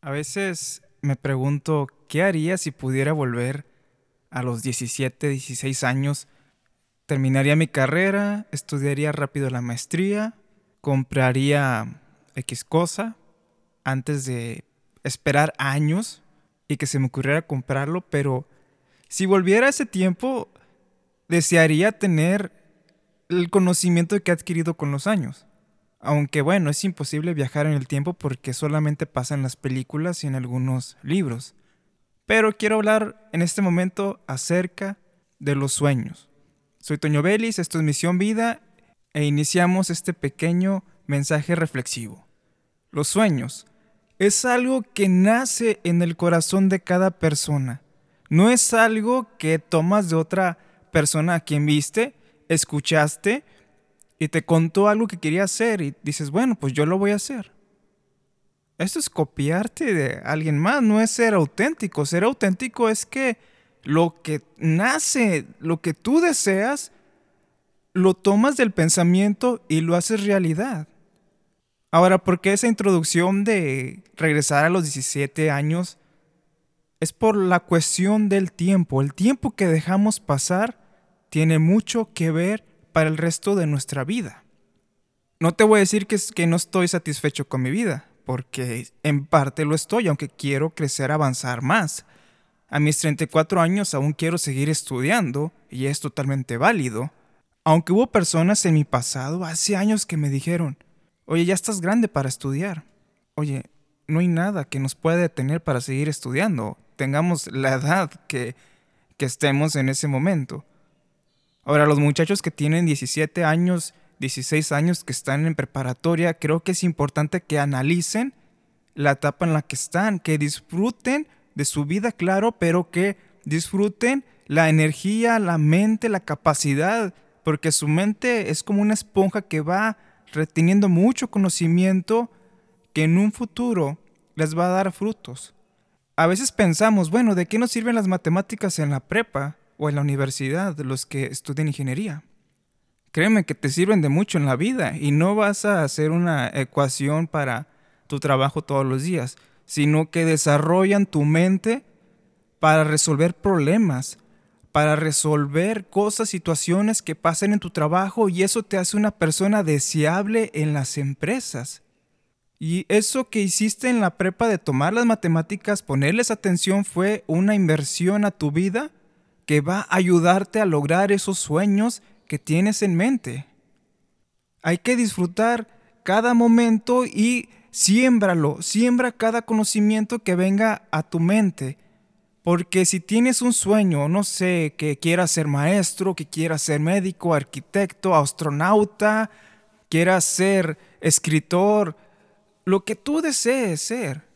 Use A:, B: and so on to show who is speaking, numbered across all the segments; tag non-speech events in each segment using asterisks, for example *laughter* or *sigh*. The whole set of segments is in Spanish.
A: A veces me pregunto qué haría si pudiera volver a los 17, 16 años. Terminaría mi carrera, estudiaría rápido la maestría, compraría X cosa antes de esperar años y que se me ocurriera comprarlo, pero si volviera a ese tiempo, desearía tener el conocimiento que he adquirido con los años. Aunque bueno, es imposible viajar en el tiempo porque solamente pasa en las películas y en algunos libros. Pero quiero hablar en este momento acerca de los sueños. Soy Toño Vélez, esto es Misión Vida e iniciamos este pequeño mensaje reflexivo. Los sueños es algo que nace en el corazón de cada persona. No es algo que tomas de otra persona a quien viste, escuchaste y te contó algo que quería hacer y dices, bueno, pues yo lo voy a hacer. Esto es copiarte de alguien más, no es ser auténtico. Ser auténtico es que lo que nace, lo que tú deseas, lo tomas del pensamiento y lo haces realidad. Ahora, ¿por qué esa introducción de regresar a los 17 años? Es por la cuestión del tiempo. El tiempo que dejamos pasar tiene mucho que ver para el resto de nuestra vida. No te voy a decir que, no estoy satisfecho con mi vida, porque en parte lo estoy, aunque quiero crecer, avanzar más. A mis 34 años aún quiero seguir estudiando, y es totalmente válido. Aunque hubo personas en mi pasado, hace años que me dijeron, Oye, ya estás grande para estudiar. Oye, no hay nada que nos pueda detener para seguir estudiando. Tengamos la edad que, que estemos en ese momento. Ahora, los muchachos que tienen 17 años, 16 años, que están en preparatoria, creo que es importante que analicen la etapa en la que están, que disfruten de su vida, claro, pero que disfruten la energía, la mente, la capacidad, porque su mente es como una esponja que va reteniendo mucho conocimiento que en un futuro les va a dar frutos. A veces pensamos, bueno, ¿de qué nos sirven las matemáticas en la prepa o en la universidad los que estudian ingeniería? Créeme que te sirven de mucho en la vida y no vas a hacer una ecuación para tu trabajo todos los días, sino que desarrollan tu mente para resolver problemas, para resolver cosas, situaciones que pasen en tu trabajo y eso te hace una persona deseable en las empresas. Y eso que hiciste en la prepa de tomar las matemáticas, ponerles atención, fue una inversión a tu vida que va a ayudarte a lograr esos sueños que tienes en mente. Hay que disfrutar cada momento y siémbralo, siembra cada conocimiento que venga a tu mente porque si tienes un sueño, no sé, que quieras ser maestro, que quieras ser médico, arquitecto, astronauta, quieras ser escritor, lo que tú desees ser.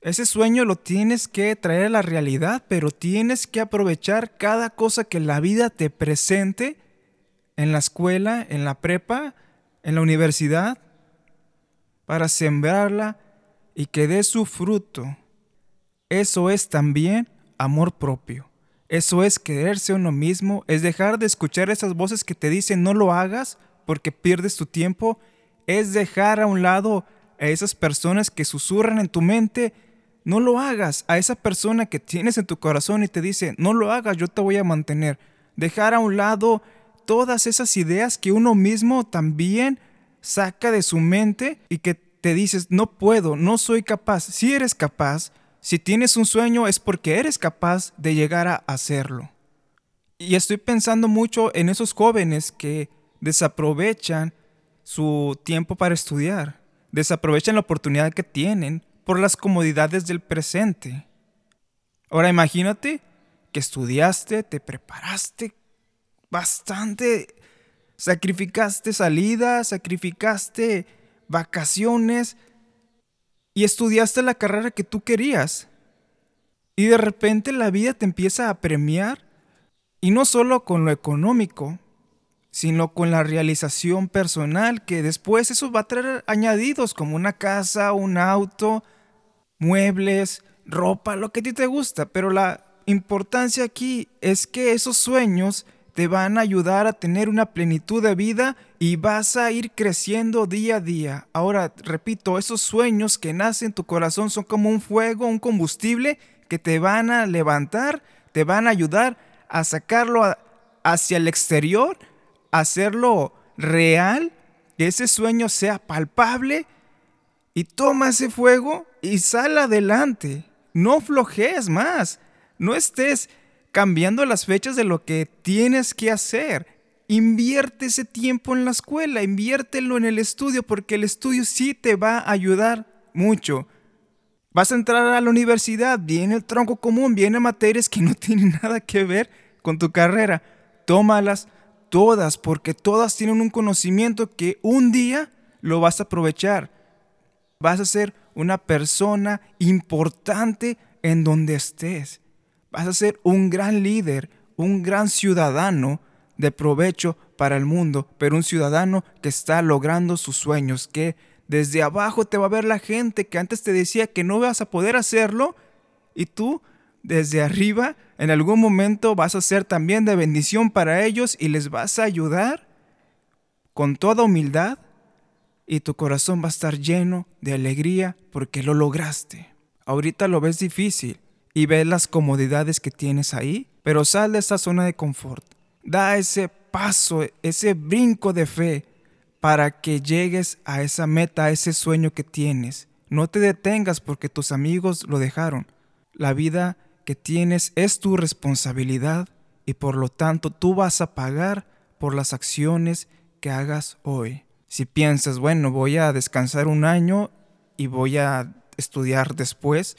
A: Ese sueño lo tienes que traer a la realidad, pero tienes que aprovechar cada cosa que la vida te presente en la escuela, en la prepa, en la universidad, para sembrarla y que dé su fruto. Eso es también amor propio. Eso es quererse uno mismo, es dejar de escuchar esas voces que te dicen no lo hagas porque pierdes tu tiempo, es dejar a un lado a esas personas que susurran en tu mente, no lo hagas, a esa persona que tienes en tu corazón y te dice, no lo hagas, yo te voy a mantener. Dejar a un lado todas esas ideas que uno mismo también saca de su mente y que te dices, no puedo, no soy capaz. Si eres capaz, si tienes un sueño es porque eres capaz de llegar a hacerlo. Y estoy pensando mucho en esos jóvenes que desaprovechan su tiempo para estudiar, desaprovechan la oportunidad que tienen por las comodidades del presente. Ahora imagínate que estudiaste, te preparaste bastante, sacrificaste salidas, sacrificaste vacaciones, y estudiaste la carrera que tú querías. Y de repente la vida te empieza a premiar, y no solo con lo económico, sino con la realización personal, que después eso va a traer añadidos como una casa, un auto, muebles, ropa, lo que a ti te gusta. Pero la importancia aquí es que esos sueños te van a ayudar a tener una plenitud de vida y vas a ir creciendo día a día. Ahora, repito, esos sueños que nacen en tu corazón son como un fuego, un combustible que te van a levantar, te van a ayudar a sacarlo hacia el exterior, hacerlo real, que ese sueño sea palpable y toma ese fuego y sal adelante. No flojees más. No estés cambiando las fechas de lo que tienes que hacer. Invierte ese tiempo en la escuela, inviértelo en el estudio, porque el estudio sí te va a ayudar mucho. Vas a entrar a la universidad, viene el tronco común, viene materias que no *laughs* tienen nada que ver con tu carrera. Tómalas todas, porque todas tienen un conocimiento que un día lo vas a aprovechar. Vas a ser una persona importante en donde estés. Vas a ser un gran líder, un gran ciudadano de provecho para el mundo, pero un ciudadano que está logrando sus sueños, que desde abajo te va a ver la gente que antes te decía que no vas a poder hacerlo y tú desde arriba en algún momento vas a ser también de bendición para ellos y les vas a ayudar con toda humildad y tu corazón va a estar lleno de alegría porque lo lograste. Ahorita lo ves difícil y ves las comodidades que tienes ahí, pero sal de esa zona de confort. Da ese paso, ese brinco de fe para que llegues a esa meta, a ese sueño que tienes. No te detengas porque tus amigos lo dejaron. La vida que tienes es tu responsabilidad y por lo tanto tú vas a pagar por las acciones que hagas hoy. Si piensas, bueno, voy a descansar un año y voy a estudiar después,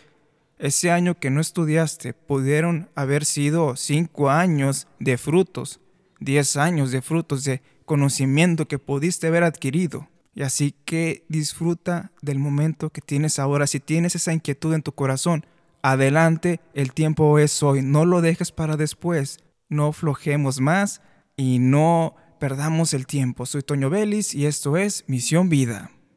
A: ese año que no estudiaste pudieron haber sido cinco años de frutos, diez años de frutos de conocimiento que pudiste haber adquirido. Y así que disfruta del momento que tienes ahora. Si tienes esa inquietud en tu corazón, adelante, el tiempo es hoy. No lo dejes para después. No flojemos más y no perdamos el tiempo. Soy Toño Vélez y esto es Misión Vida.